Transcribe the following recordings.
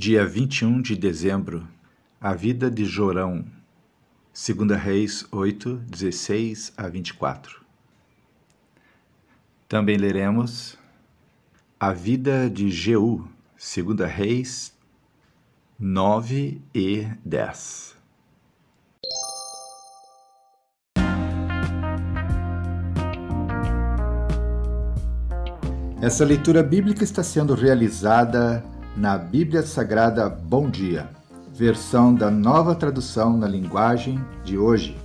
Dia 21 de dezembro, a vida de Jorão, 2 Reis 8, 16 a 24. Também leremos a vida de Jeú, 2 Reis 9 e 10. Essa leitura bíblica está sendo realizada na Bíblia Sagrada Bom Dia, versão da nova tradução na linguagem de hoje.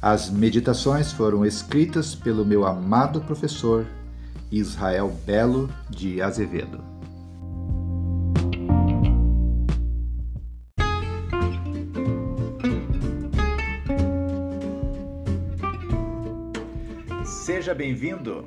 As meditações foram escritas pelo meu amado professor Israel Belo de Azevedo. Seja bem-vindo!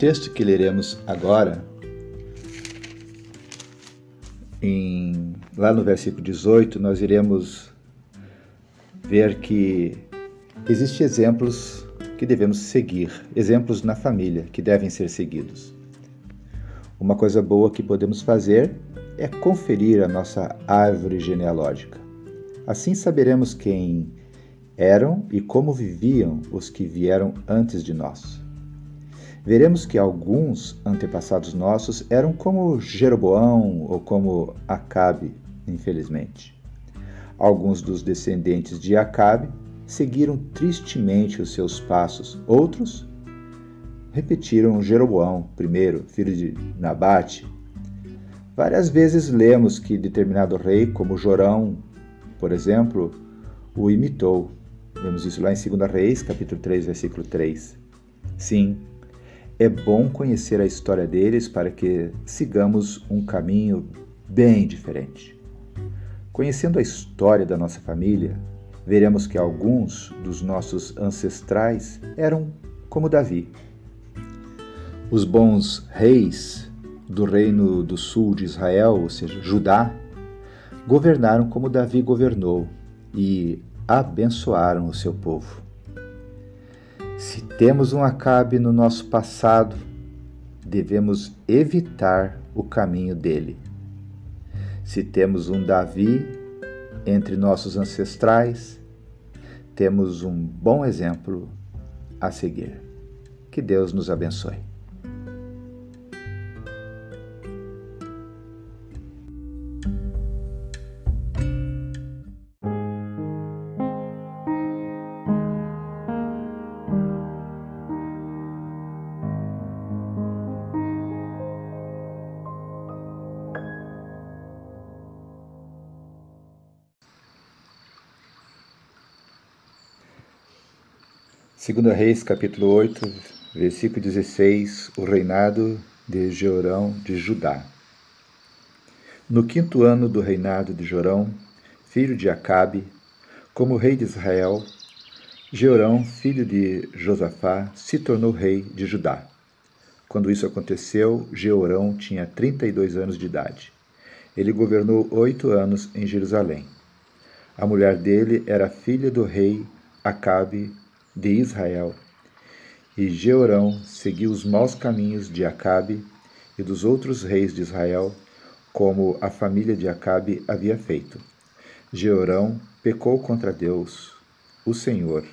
Texto que leremos agora, em, lá no versículo 18, nós iremos ver que existem exemplos que devemos seguir, exemplos na família que devem ser seguidos. Uma coisa boa que podemos fazer é conferir a nossa árvore genealógica. Assim saberemos quem eram e como viviam os que vieram antes de nós veremos que alguns antepassados nossos eram como Jeroboão ou como Acabe, infelizmente. Alguns dos descendentes de Acabe seguiram tristemente os seus passos, outros repetiram Jeroboão, primeiro, filho de Nabate. Várias vezes lemos que determinado rei, como Jorão, por exemplo, o imitou. Vemos isso lá em 2 Reis, capítulo 3, versículo 3. Sim, é bom conhecer a história deles para que sigamos um caminho bem diferente. Conhecendo a história da nossa família, veremos que alguns dos nossos ancestrais eram como Davi. Os bons reis do reino do sul de Israel, ou seja, Judá, governaram como Davi governou e abençoaram o seu povo. Se temos um Acabe no nosso passado, devemos evitar o caminho dele. Se temos um Davi entre nossos ancestrais, temos um bom exemplo a seguir. Que Deus nos abençoe. Segundo Reis, capítulo 8, versículo 16, o reinado de Jeorão de Judá. No quinto ano do reinado de Jorão, filho de Acabe, como rei de Israel, Jeorão, filho de Josafá, se tornou rei de Judá. Quando isso aconteceu, Jeorão tinha 32 anos de idade. Ele governou oito anos em Jerusalém. A mulher dele era filha do rei Acabe de Israel. E Jeorão seguiu os maus caminhos de Acabe e dos outros reis de Israel, como a família de Acabe havia feito. Jeorão pecou contra Deus, o Senhor,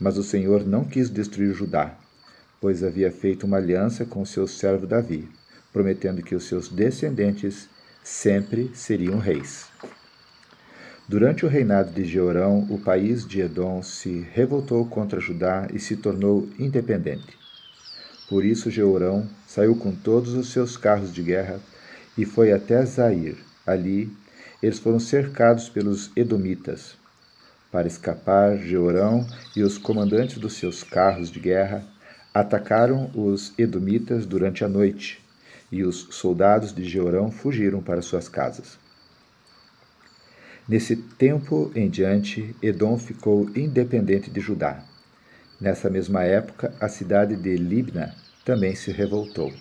mas o Senhor não quis destruir Judá, pois havia feito uma aliança com seu servo Davi, prometendo que os seus descendentes sempre seriam reis. Durante o reinado de Jeorão, o país de Edom se revoltou contra Judá e se tornou independente. Por isso Jeorão saiu com todos os seus carros de guerra e foi até Zair. Ali eles foram cercados pelos edomitas. Para escapar, Jeorão e os comandantes dos seus carros de guerra atacaram os edomitas durante a noite, e os soldados de Jeorão fugiram para suas casas. Nesse tempo em diante, Edom ficou independente de Judá. Nessa mesma época, a cidade de Libna também se revoltou.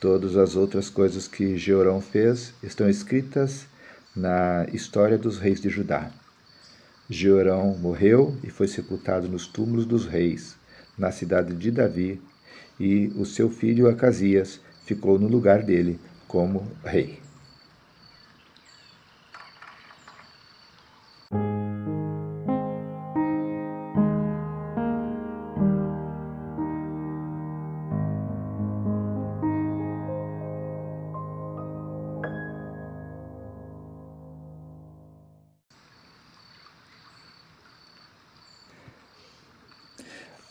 Todas as outras coisas que Jeorão fez estão escritas na história dos reis de Judá. Jeorão morreu e foi sepultado nos túmulos dos reis, na cidade de Davi, e o seu filho Acasias ficou no lugar dele como rei.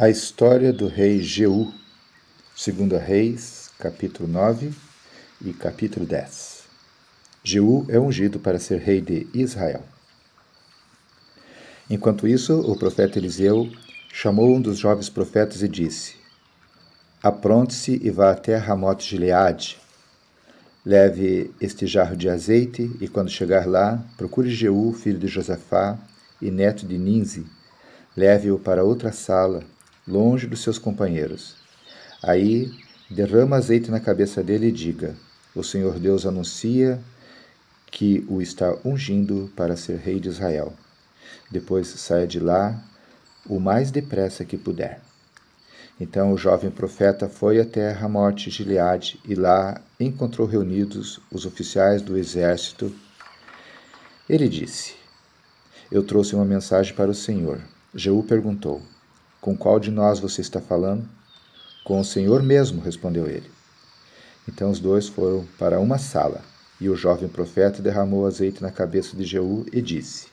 A história do rei Jeú, segundo Reis, capítulo 9 e capítulo 10. Jeú é ungido para ser rei de Israel. Enquanto isso, o profeta Eliseu chamou um dos jovens profetas e disse: Apronte-se e vá até Ramote Gileade. Leve este jarro de azeite e, quando chegar lá, procure Jeú, filho de Josafá e neto de Ninze. Leve-o para outra sala longe dos seus companheiros. Aí derrama azeite na cabeça dele e diga: O Senhor Deus anuncia que o está ungindo para ser rei de Israel. Depois saia de lá o mais depressa que puder. Então o jovem profeta foi até Ramote Gileade e lá encontrou reunidos os oficiais do exército. Ele disse: Eu trouxe uma mensagem para o Senhor. Jeú perguntou: com qual de nós você está falando? Com o Senhor mesmo, respondeu ele. Então os dois foram para uma sala, e o jovem profeta derramou azeite na cabeça de Jeú e disse: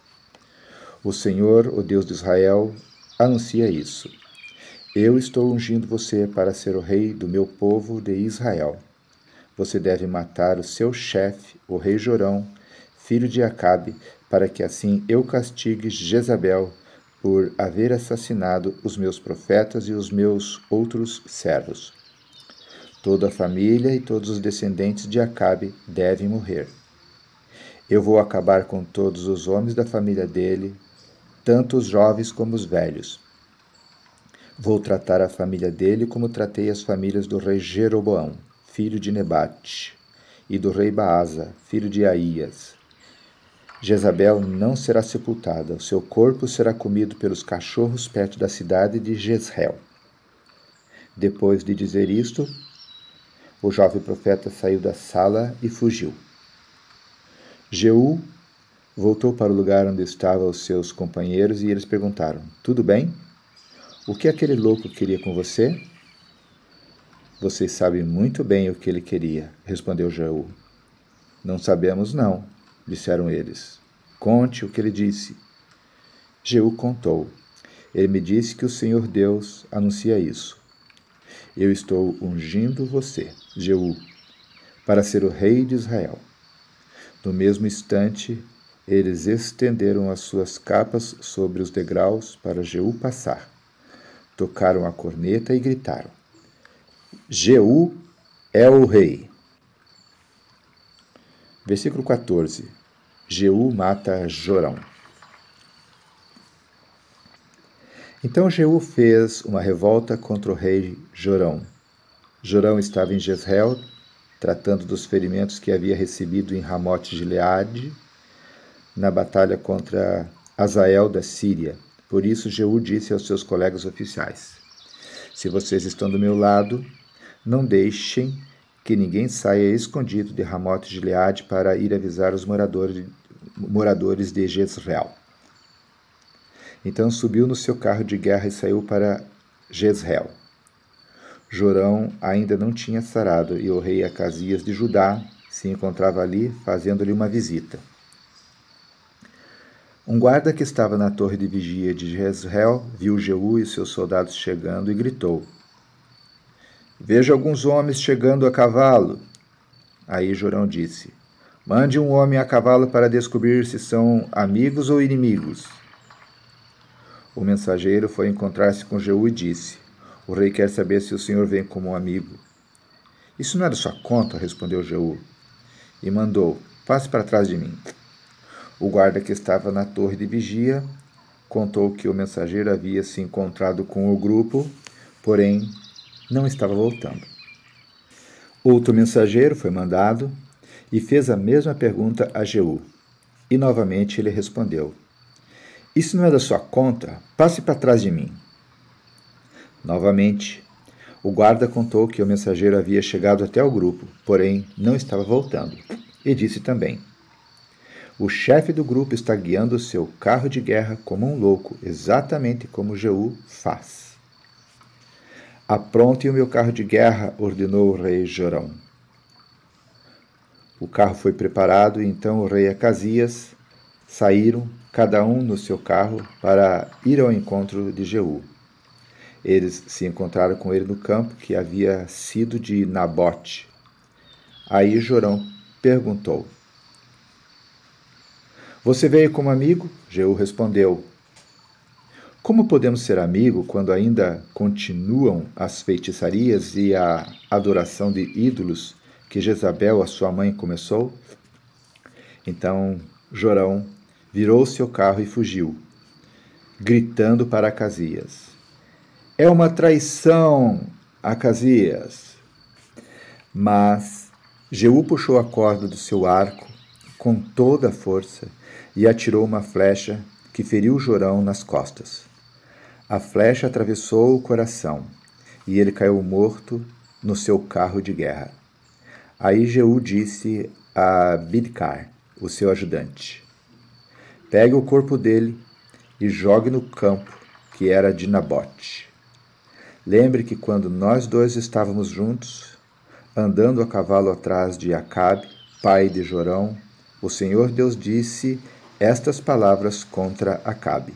O Senhor, o Deus de Israel, anuncia isso. Eu estou ungindo você para ser o rei do meu povo de Israel. Você deve matar o seu chefe, o rei Jorão, filho de Acabe, para que assim eu castigue Jezabel, por haver assassinado os meus profetas e os meus outros servos. Toda a família e todos os descendentes de Acabe devem morrer. Eu vou acabar com todos os homens da família dele, tanto os jovens como os velhos. Vou tratar a família dele como tratei as famílias do rei Jeroboão, filho de Nebate, e do rei Baasa, filho de Aías, Jezabel não será sepultada, o seu corpo será comido pelos cachorros perto da cidade de Jezreel. Depois de dizer isto, o jovem profeta saiu da sala e fugiu. Jeú voltou para o lugar onde estavam os seus companheiros e eles perguntaram: Tudo bem? O que aquele louco queria com você? Vocês sabem muito bem o que ele queria, respondeu Jeú. Não sabemos, não, disseram eles. Conte o que ele disse. Jeú contou. Ele me disse que o Senhor Deus anuncia isso. Eu estou ungindo você, Jeú, para ser o rei de Israel. No mesmo instante, eles estenderam as suas capas sobre os degraus para Jeú passar. Tocaram a corneta e gritaram: Jeú é o rei. Versículo 14. Jeú mata Jorão. Então Jeú fez uma revolta contra o rei Jorão. Jorão estava em Jezreel, tratando dos ferimentos que havia recebido em Ramote Gileade, na batalha contra Azael da Síria. Por isso Jeú disse aos seus colegas oficiais: Se vocês estão do meu lado, não deixem que ninguém saia escondido de Ramote Gileade para ir avisar os moradores moradores de Jezreel. Então subiu no seu carro de guerra e saiu para Jezreel. Jorão ainda não tinha sarado e o rei Acasias de Judá se encontrava ali fazendo-lhe uma visita. Um guarda que estava na torre de vigia de Jezreel viu Jeú e seus soldados chegando e gritou: Vejo alguns homens chegando a cavalo. Aí Jorão disse: Mande um homem a cavalo para descobrir se são amigos ou inimigos. O mensageiro foi encontrar-se com Jeú e disse: O rei quer saber se o senhor vem como um amigo. Isso não é da sua conta, respondeu Jeú. E mandou: Passe para trás de mim. O guarda que estava na torre de vigia contou que o mensageiro havia se encontrado com o grupo, porém não estava voltando. Outro mensageiro foi mandado e fez a mesma pergunta a Jeú. E novamente ele respondeu: isso não é da sua conta? Passe para trás de mim. Novamente, o guarda contou que o mensageiro havia chegado até o grupo, porém não estava voltando. E disse também: O chefe do grupo está guiando seu carro de guerra como um louco, exatamente como Jeú faz. Apronte o meu carro de guerra, ordenou o rei Jorão. O carro foi preparado e então o rei Acasias saíram cada um no seu carro, para ir ao encontro de Jeú. Eles se encontraram com ele no campo que havia sido de Nabote. Aí Jorão perguntou: Você veio como amigo? Jeú respondeu: Como podemos ser amigo quando ainda continuam as feitiçarias e a adoração de ídolos que Jezabel, a sua mãe, começou? Então Jorão virou seu carro e fugiu, gritando para Acasias: É uma traição, Acasias! Mas Jeú puxou a corda do seu arco com toda a força e atirou uma flecha que feriu Jorão nas costas. A flecha atravessou o coração e ele caiu morto no seu carro de guerra. Aí Jeú disse a Bidkar, o seu ajudante: Pegue o corpo dele e jogue no campo que era de Nabote. Lembre que quando nós dois estávamos juntos, andando a cavalo atrás de Acabe, pai de Jorão, o Senhor Deus disse estas palavras contra Acabe.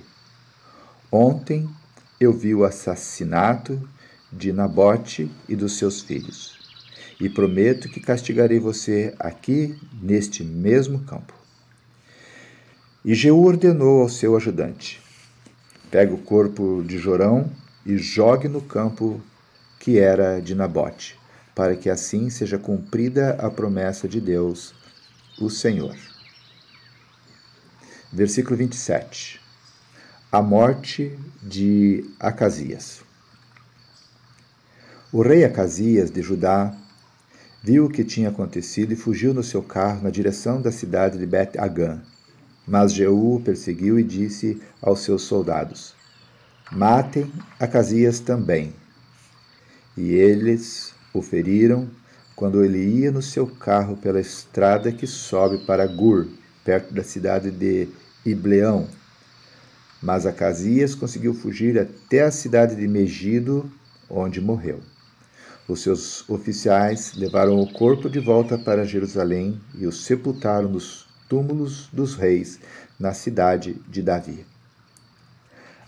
Ontem eu vi o assassinato de Nabote e dos seus filhos, e prometo que castigarei você aqui neste mesmo campo. E Jeú ordenou ao seu ajudante: Pegue o corpo de Jorão e jogue no campo que era de Nabote, para que assim seja cumprida a promessa de Deus, o Senhor. Versículo 27. A morte de Acasias. O rei Acasias de Judá viu o que tinha acontecido e fugiu no seu carro na direção da cidade de Bet-Agã mas Jeú o perseguiu e disse aos seus soldados: Matem Acasias também. E eles o feriram quando ele ia no seu carro pela estrada que sobe para Gur, perto da cidade de Ibleão. Mas Acasias conseguiu fugir até a cidade de Megido, onde morreu. Os seus oficiais levaram o corpo de volta para Jerusalém e o sepultaram nos túmulos dos reis na cidade de Davi.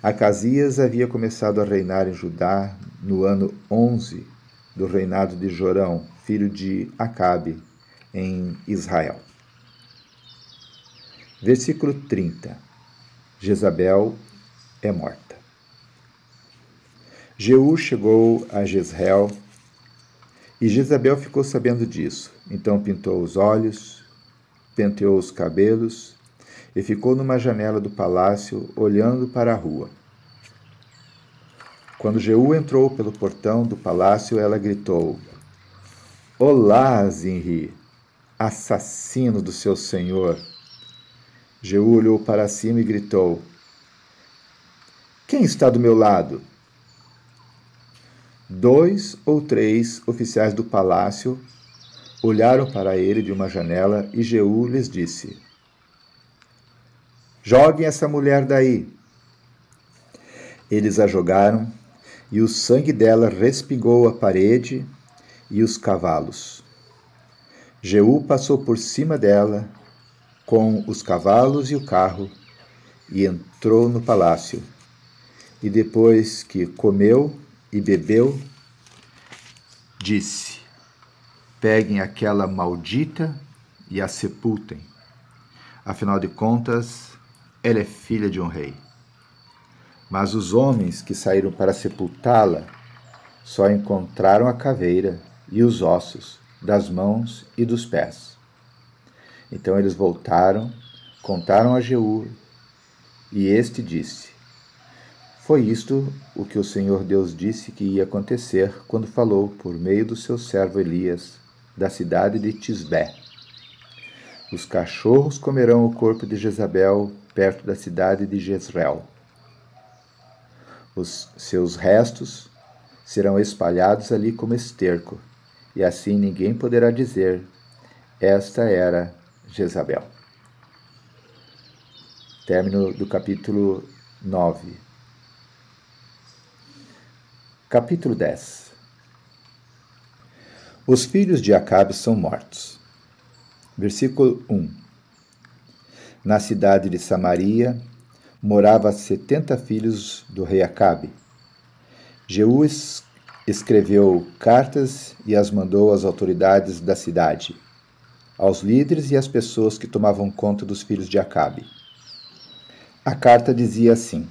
Acasias havia começado a reinar em Judá no ano 11 do reinado de Jorão, filho de Acabe, em Israel. Versículo 30. Jezabel é morta. Jeú chegou a Jezreel e Jezabel ficou sabendo disso. Então pintou os olhos, penteou os cabelos e ficou numa janela do palácio olhando para a rua. Quando Jeú entrou pelo portão do palácio, ela gritou: Olá, Zinri, assassino do seu senhor. Jeú olhou para cima e gritou: Quem está do meu lado? Dois ou três oficiais do palácio olharam para ele de uma janela e Jeú lhes disse: Joguem essa mulher daí. Eles a jogaram, e o sangue dela respingou a parede e os cavalos. Jeú passou por cima dela com os cavalos e o carro e entrou no palácio. E depois que comeu e bebeu, disse: Peguem aquela maldita e a sepultem. Afinal de contas, ela é filha de um rei. Mas os homens que saíram para sepultá-la só encontraram a caveira e os ossos das mãos e dos pés. Então eles voltaram, contaram a Jeú, e este disse: Foi isto o que o Senhor Deus disse que ia acontecer quando falou por meio do seu servo Elias da cidade de Tisbé. Os cachorros comerão o corpo de Jezabel perto da cidade de Jezreel. Os seus restos serão espalhados ali como esterco, e assim ninguém poderá dizer: Esta era Jezabel. Término do capítulo 9. Capítulo 10 Os filhos de Acabe são mortos. Versículo 1 na cidade de Samaria, morava setenta filhos do rei Acabe. Jeú escreveu cartas e as mandou às autoridades da cidade, aos líderes e às pessoas que tomavam conta dos filhos de Acabe. A carta dizia assim: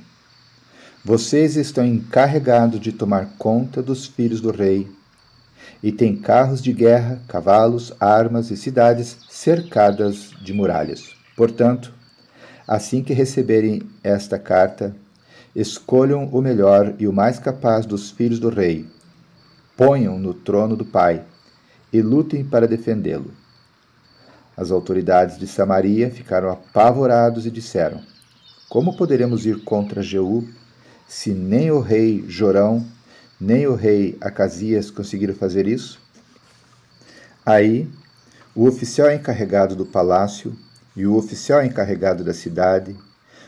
Vocês estão encarregados de tomar conta dos filhos do rei, e têm carros de guerra, cavalos, armas e cidades cercadas de muralhas. Portanto, assim que receberem esta carta, escolham o melhor e o mais capaz dos filhos do rei, ponham no trono do pai e lutem para defendê-lo. As autoridades de Samaria ficaram apavorados e disseram: Como poderemos ir contra Jeú se nem o rei Jorão nem o rei Acasias conseguiram fazer isso? Aí, o oficial encarregado do palácio e o oficial encarregado da cidade,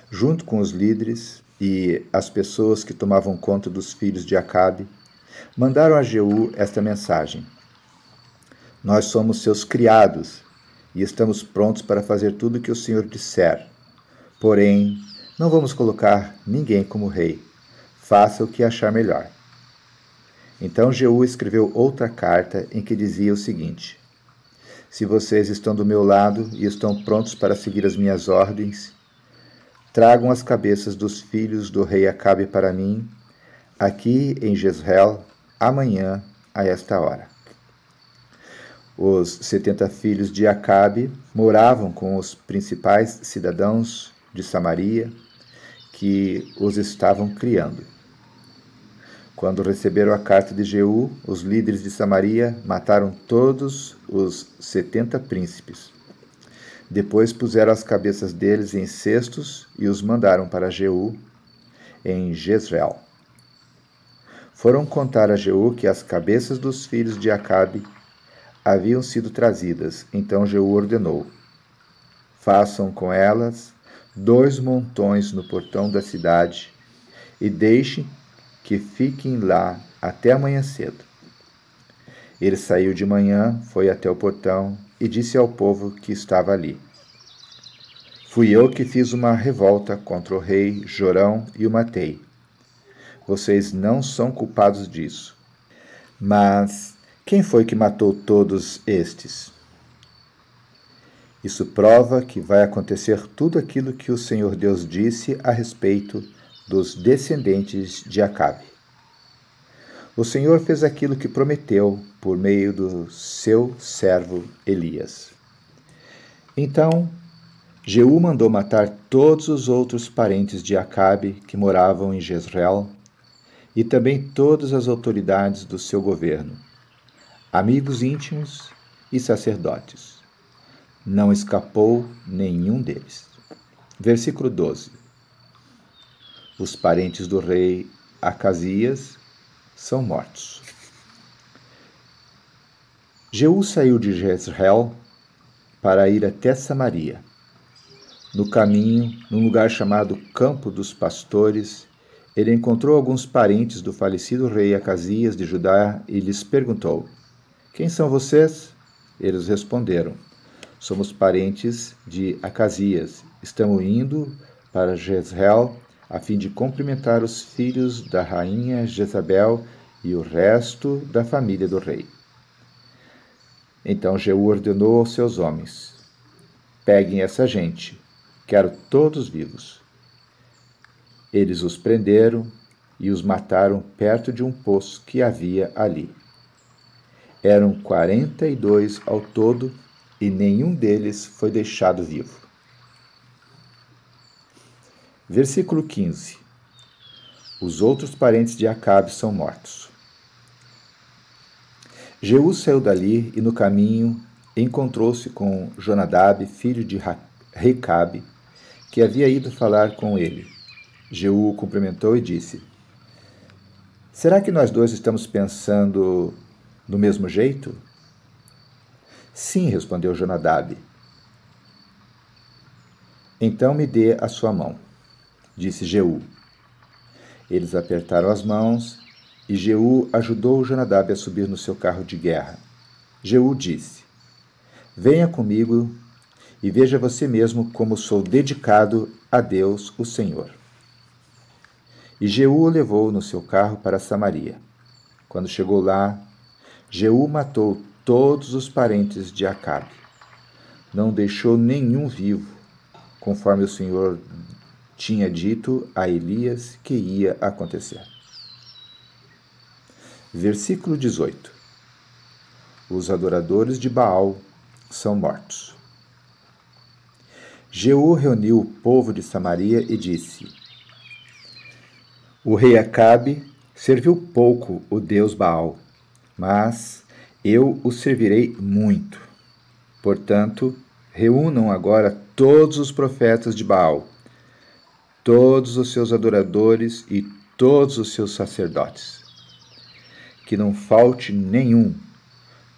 junto com os líderes e as pessoas que tomavam conta dos filhos de Acabe, mandaram a Jeú esta mensagem: Nós somos seus criados e estamos prontos para fazer tudo o que o Senhor disser. Porém, não vamos colocar ninguém como rei. Faça o que achar melhor. Então Jeú escreveu outra carta em que dizia o seguinte: se vocês estão do meu lado e estão prontos para seguir as minhas ordens, tragam as cabeças dos filhos do rei Acabe para mim, aqui em Jezreel, amanhã, a esta hora. Os setenta filhos de Acabe moravam com os principais cidadãos de Samaria, que os estavam criando. Quando receberam a carta de Jeú, os líderes de Samaria mataram todos os setenta príncipes. Depois puseram as cabeças deles em cestos e os mandaram para Jeú, em Jezreel. Foram contar a Jeú que as cabeças dos filhos de Acabe haviam sido trazidas. Então Jeú ordenou: Façam com elas dois montões no portão da cidade e deixem que fiquem lá até amanhã cedo. Ele saiu de manhã, foi até o portão e disse ao povo que estava ali: Fui eu que fiz uma revolta contra o rei Jorão e o matei. Vocês não são culpados disso. Mas quem foi que matou todos estes? Isso prova que vai acontecer tudo aquilo que o Senhor Deus disse a respeito dos descendentes de Acabe. O Senhor fez aquilo que prometeu por meio do seu servo Elias. Então, Jeú mandou matar todos os outros parentes de Acabe que moravam em Jezreel e também todas as autoridades do seu governo, amigos íntimos e sacerdotes. Não escapou nenhum deles. Versículo 12 os parentes do rei Acasias são mortos. Jeú saiu de Jezreel para ir até Samaria. no caminho, num lugar chamado Campo dos Pastores, ele encontrou alguns parentes do falecido rei Acasias de Judá e lhes perguntou: Quem são vocês? Eles responderam: Somos parentes de Acasias. Estamos indo para Jezreel a fim de cumprimentar os filhos da rainha Jezabel e o resto da família do rei. Então Jeú ordenou aos seus homens: Peguem essa gente, quero todos vivos. Eles os prenderam e os mataram perto de um poço que havia ali. Eram quarenta e dois ao todo, e nenhum deles foi deixado vivo. Versículo 15. Os outros parentes de Acabe são mortos. Jeú saiu dali e no caminho encontrou-se com Jonadab, filho de Recabe, que havia ido falar com ele. Jeú o cumprimentou e disse: Será que nós dois estamos pensando do mesmo jeito? Sim, respondeu Jonadab. Então me dê a sua mão disse Jeú. Eles apertaram as mãos e Jeú ajudou Jonadab a subir no seu carro de guerra. Jeú disse: Venha comigo e veja você mesmo como sou dedicado a Deus, o Senhor. E Jeú o levou no seu carro para Samaria. Quando chegou lá, Jeú matou todos os parentes de Acabe. Não deixou nenhum vivo, conforme o Senhor tinha dito a Elias que ia acontecer. Versículo 18: Os adoradores de Baal são mortos. Jeú reuniu o povo de Samaria e disse: O rei Acabe serviu pouco o deus Baal, mas eu o servirei muito. Portanto, reúnam agora todos os profetas de Baal todos os seus adoradores e todos os seus sacerdotes. Que não falte nenhum,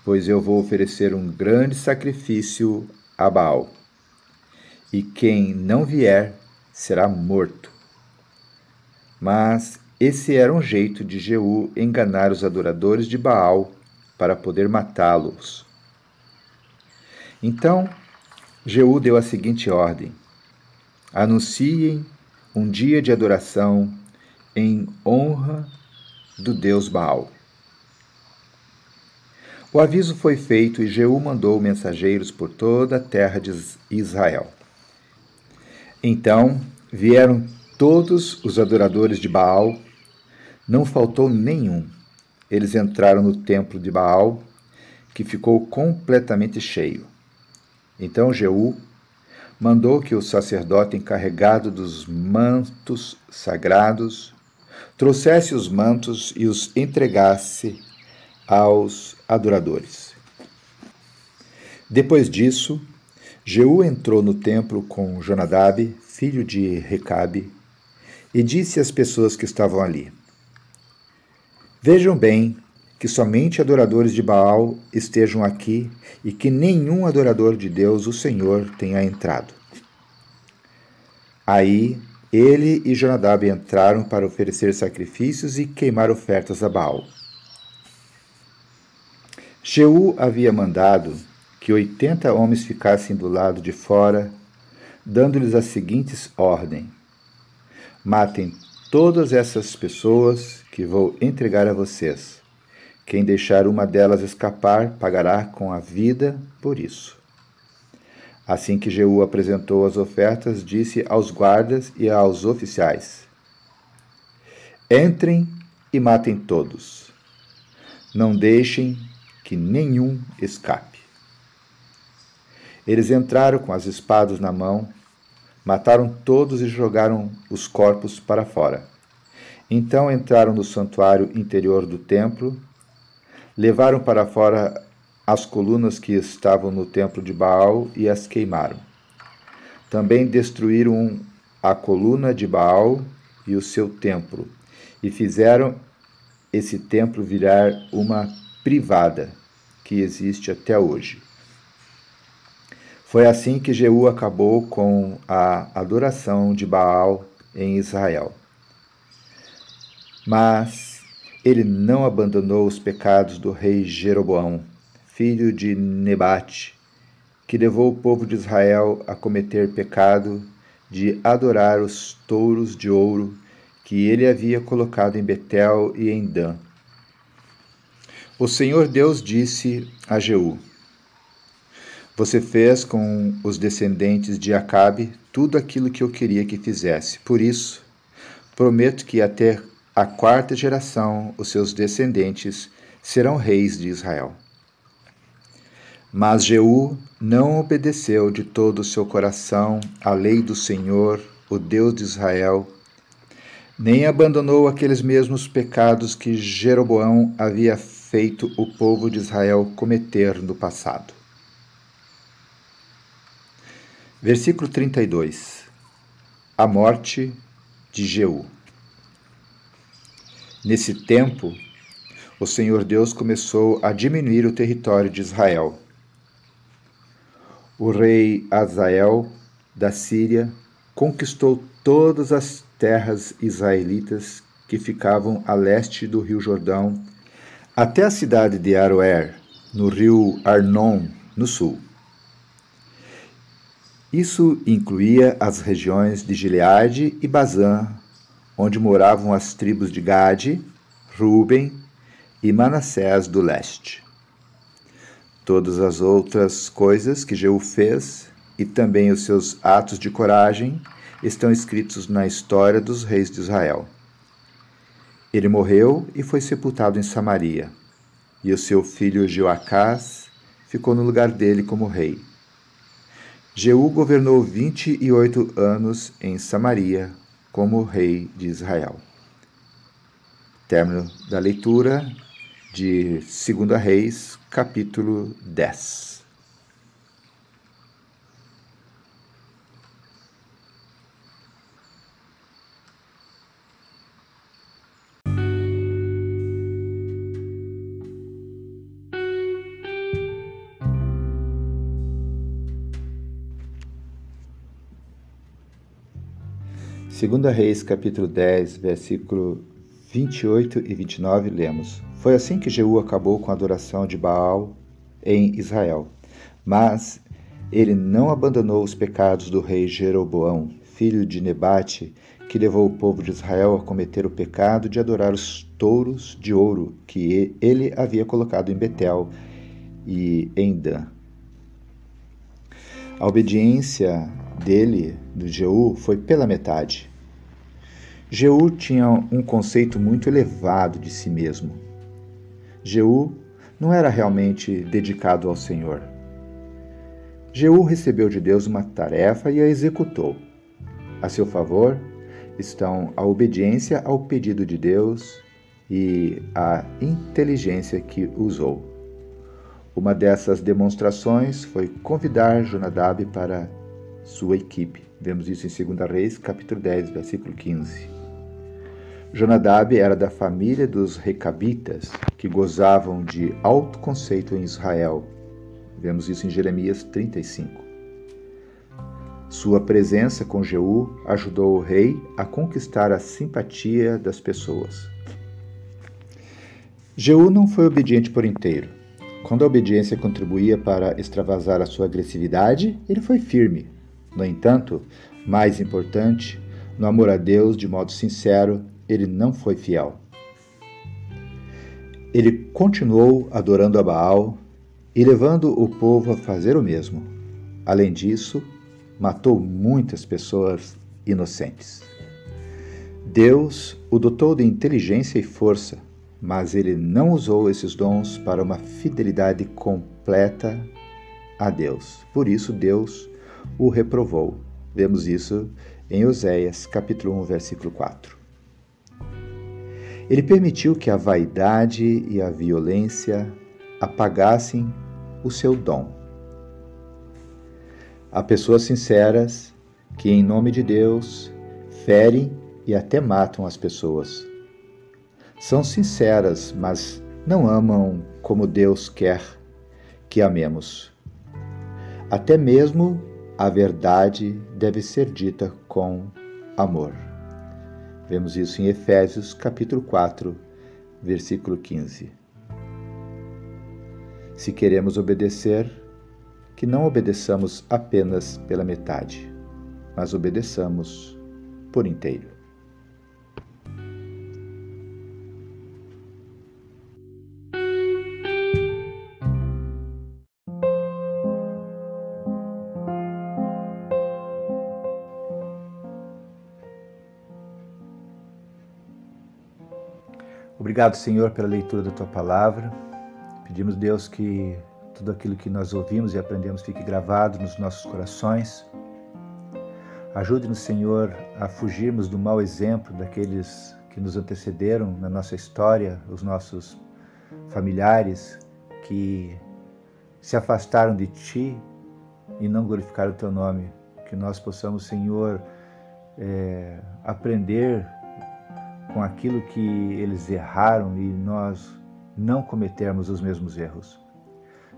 pois eu vou oferecer um grande sacrifício a Baal. E quem não vier será morto. Mas esse era um jeito de Jeú enganar os adoradores de Baal para poder matá-los. Então, Jeú deu a seguinte ordem: Anunciem um dia de adoração em honra do deus Baal. O aviso foi feito e Jeú mandou mensageiros por toda a terra de Israel. Então vieram todos os adoradores de Baal, não faltou nenhum. Eles entraram no templo de Baal, que ficou completamente cheio. Então Jeú mandou que o sacerdote encarregado dos mantos sagrados trouxesse os mantos e os entregasse aos adoradores. Depois disso, Jeú entrou no templo com Jonadab, filho de Recabe, e disse às pessoas que estavam ali: Vejam bem que somente adoradores de Baal estejam aqui e que nenhum adorador de Deus, o Senhor, tenha entrado. Aí ele e Jonadab entraram para oferecer sacrifícios e queimar ofertas a Baal. Jeú havia mandado que oitenta homens ficassem do lado de fora, dando-lhes a seguintes ordem: Matem todas essas pessoas que vou entregar a vocês quem deixar uma delas escapar pagará com a vida por isso. Assim que Jeú apresentou as ofertas, disse aos guardas e aos oficiais: Entrem e matem todos. Não deixem que nenhum escape. Eles entraram com as espadas na mão, mataram todos e jogaram os corpos para fora. Então entraram no santuário interior do templo Levaram para fora as colunas que estavam no templo de Baal e as queimaram. Também destruíram a coluna de Baal e o seu templo, e fizeram esse templo virar uma privada que existe até hoje. Foi assim que Jeú acabou com a adoração de Baal em Israel. Mas ele não abandonou os pecados do rei Jeroboão, filho de Nebate, que levou o povo de Israel a cometer pecado de adorar os touros de ouro que ele havia colocado em Betel e em Dan. O Senhor Deus disse a Jeú: Você fez com os descendentes de Acabe tudo aquilo que eu queria que fizesse. Por isso, prometo que até a quarta geração os seus descendentes serão reis de Israel. Mas Jeú não obedeceu de todo o seu coração à lei do Senhor, o Deus de Israel, nem abandonou aqueles mesmos pecados que Jeroboão havia feito o povo de Israel cometer no passado. Versículo 32 A morte de Jeú. Nesse tempo, o Senhor Deus começou a diminuir o território de Israel o rei Azael da Síria conquistou todas as terras israelitas que ficavam a leste do rio Jordão, até a cidade de Aroer, no rio Arnon, no sul. Isso incluía as regiões de Gileade e Bazã, onde moravam as tribos de Gade, Ruben e Manassés do leste. Todas as outras coisas que Jeú fez e também os seus atos de coragem estão escritos na história dos reis de Israel. Ele morreu e foi sepultado em Samaria, e o seu filho Joacás ficou no lugar dele como rei. Jeú governou vinte e oito anos em Samaria como rei de Israel. Término da leitura de 2 Reis, capítulo 10. Segunda Reis, capítulo 10, versículo 28 e 29, lemos: foi assim que Jeú acabou com a adoração de Baal em Israel. Mas ele não abandonou os pecados do rei Jeroboão, filho de Nebate, que levou o povo de Israel a cometer o pecado de adorar os touros de ouro que ele havia colocado em Betel e em Dan. A obediência dele, do Jeú, foi pela metade. Jeú tinha um conceito muito elevado de si mesmo. Jeú não era realmente dedicado ao Senhor. Jeú recebeu de Deus uma tarefa e a executou. A seu favor estão a obediência ao pedido de Deus e a inteligência que usou. Uma dessas demonstrações foi convidar Jonadab para sua equipe. Vemos isso em 2 Reis, capítulo 10, versículo 15. Jonadab era da família dos Recabitas, que gozavam de alto conceito em Israel. Vemos isso em Jeremias 35. Sua presença com Jeú ajudou o rei a conquistar a simpatia das pessoas. Jeú não foi obediente por inteiro. Quando a obediência contribuía para extravasar a sua agressividade, ele foi firme. No entanto, mais importante, no amor a Deus de modo sincero, ele não foi fiel. Ele continuou adorando a Baal e levando o povo a fazer o mesmo. Além disso, matou muitas pessoas inocentes. Deus o dotou de inteligência e força, mas ele não usou esses dons para uma fidelidade completa a Deus. Por isso, Deus o reprovou. Vemos isso em Oséias, capítulo 1, versículo 4. Ele permitiu que a vaidade e a violência apagassem o seu dom. Há pessoas sinceras que, em nome de Deus, ferem e até matam as pessoas. São sinceras, mas não amam como Deus quer que amemos. Até mesmo a verdade deve ser dita com amor. Vemos isso em Efésios capítulo 4, versículo 15. Se queremos obedecer, que não obedeçamos apenas pela metade, mas obedeçamos por inteiro. Obrigado, Senhor, pela leitura da tua palavra. Pedimos, Deus, que tudo aquilo que nós ouvimos e aprendemos fique gravado nos nossos corações. Ajude-nos, Senhor, a fugirmos do mau exemplo daqueles que nos antecederam na nossa história, os nossos familiares que se afastaram de Ti e não glorificaram o Teu nome. Que nós possamos, Senhor, é, aprender com aquilo que eles erraram e nós não cometermos os mesmos erros.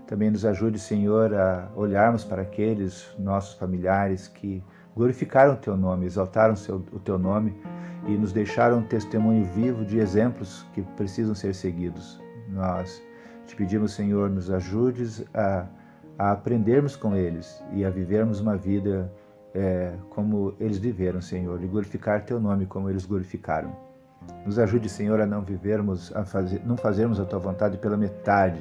Também nos ajude, Senhor, a olharmos para aqueles nossos familiares que glorificaram o Teu nome, exaltaram o Teu nome e nos deixaram um testemunho vivo de exemplos que precisam ser seguidos. Nós te pedimos, Senhor, nos ajudes a, a aprendermos com eles e a vivermos uma vida é, como eles viveram, Senhor, e glorificar Teu nome como eles glorificaram. Nos ajude, Senhor, a não vivermos, a fazer, não fazermos a Tua vontade pela metade,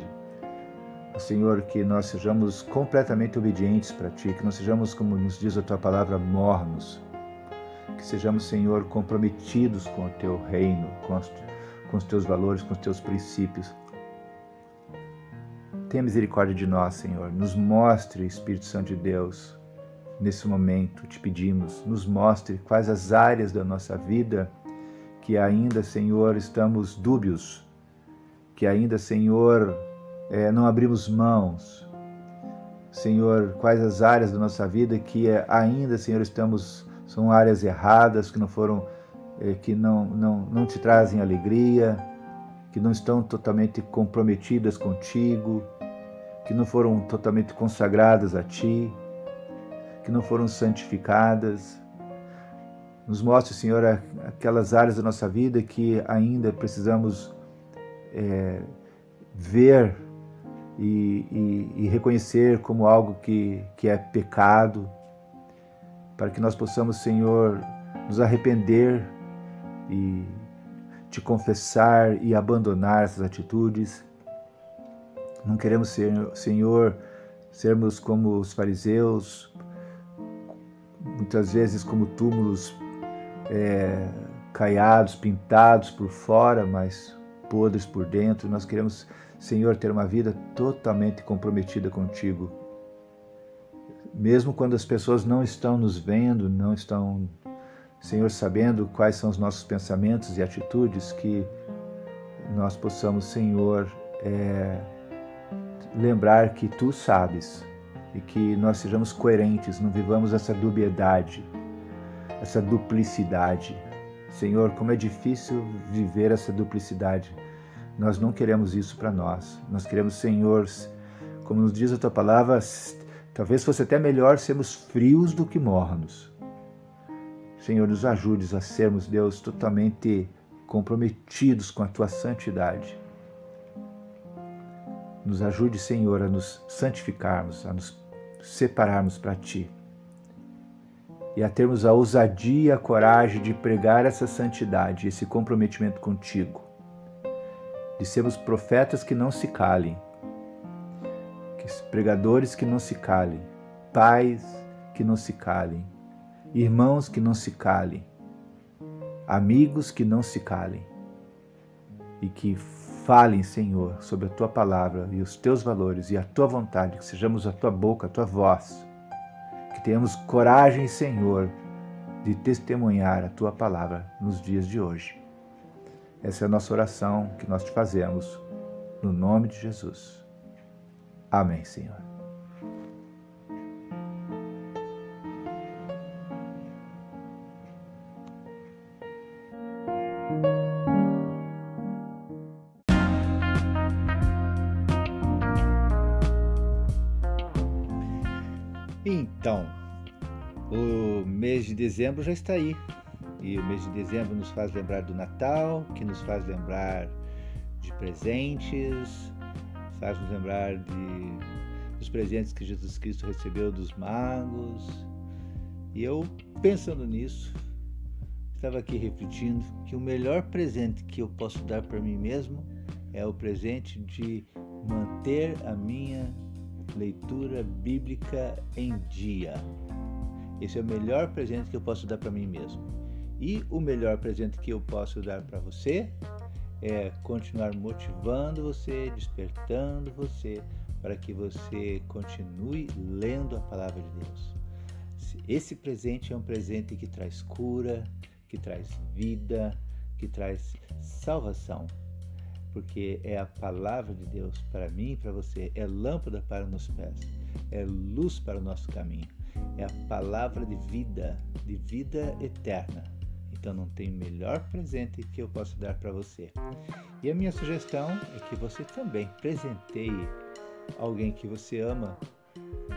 Senhor, que nós sejamos completamente obedientes para Ti, que não sejamos, como nos diz a Tua palavra, mornos, que sejamos, Senhor, comprometidos com o Teu reino, com os, com os Teus valores, com os Teus princípios. Tenha misericórdia de nós, Senhor. Nos mostre, Espírito Santo de Deus, nesse momento, te pedimos, nos mostre quais as áreas da nossa vida que ainda, Senhor, estamos dúbios, que ainda, Senhor, é, não abrimos mãos. Senhor, quais as áreas da nossa vida que é, ainda, Senhor, estamos são áreas erradas que não foram é, que não, não não te trazem alegria, que não estão totalmente comprometidas contigo, que não foram totalmente consagradas a ti, que não foram santificadas. Nos mostre, Senhor, aquelas áreas da nossa vida que ainda precisamos é, ver e, e, e reconhecer como algo que, que é pecado, para que nós possamos, Senhor, nos arrepender e te confessar e abandonar essas atitudes. Não queremos, ser, Senhor, sermos como os fariseus, muitas vezes como túmulos é, caiados, pintados por fora, mas podres por dentro. Nós queremos Senhor, ter uma vida totalmente comprometida contigo. Mesmo quando as pessoas não estão nos vendo, não estão, Senhor, sabendo quais são os nossos pensamentos e atitudes, que nós possamos, Senhor, é, lembrar que Tu sabes e que nós sejamos coerentes, não vivamos essa dubiedade, essa duplicidade. Senhor, como é difícil viver essa duplicidade nós não queremos isso para nós. Nós queremos, Senhor, como nos diz a tua palavra, talvez fosse até melhor sermos frios do que mornos. Senhor, nos ajudes a sermos, Deus, totalmente comprometidos com a tua santidade. Nos ajude, Senhor, a nos santificarmos, a nos separarmos para ti e a termos a ousadia a coragem de pregar essa santidade, esse comprometimento contigo. De sermos profetas que não se calem, pregadores que não se calem, pais que não se calem, irmãos que não se calem, amigos que não se calem e que falem, Senhor, sobre a tua palavra e os teus valores e a tua vontade, que sejamos a tua boca, a tua voz, tenhamos coragem, Senhor, de testemunhar a tua palavra nos dias de hoje. Essa é a nossa oração que nós te fazemos, no nome de Jesus. Amém, Senhor. Dezembro já está aí. E o mês de dezembro nos faz lembrar do Natal, que nos faz lembrar de presentes, faz nos lembrar de, dos presentes que Jesus Cristo recebeu dos magos. E eu, pensando nisso, estava aqui refletindo que o melhor presente que eu posso dar para mim mesmo é o presente de manter a minha leitura bíblica em dia. Esse é o melhor presente que eu posso dar para mim mesmo. E o melhor presente que eu posso dar para você é continuar motivando você, despertando você para que você continue lendo a palavra de Deus. Esse presente é um presente que traz cura, que traz vida, que traz salvação porque é a palavra de Deus para mim e para você, é lâmpada para os nossos pés, é luz para o nosso caminho, é a palavra de vida, de vida eterna. Então não tem melhor presente que eu possa dar para você. E a minha sugestão é que você também presenteie alguém que você ama,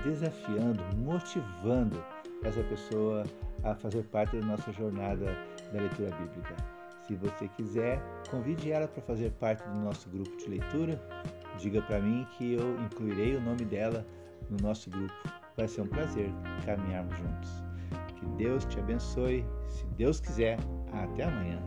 desafiando, motivando essa pessoa a fazer parte da nossa jornada da leitura bíblica. Se você quiser, convide ela para fazer parte do nosso grupo de leitura. Diga para mim que eu incluirei o nome dela no nosso grupo. Vai ser um prazer caminharmos juntos. Que Deus te abençoe. Se Deus quiser, até amanhã.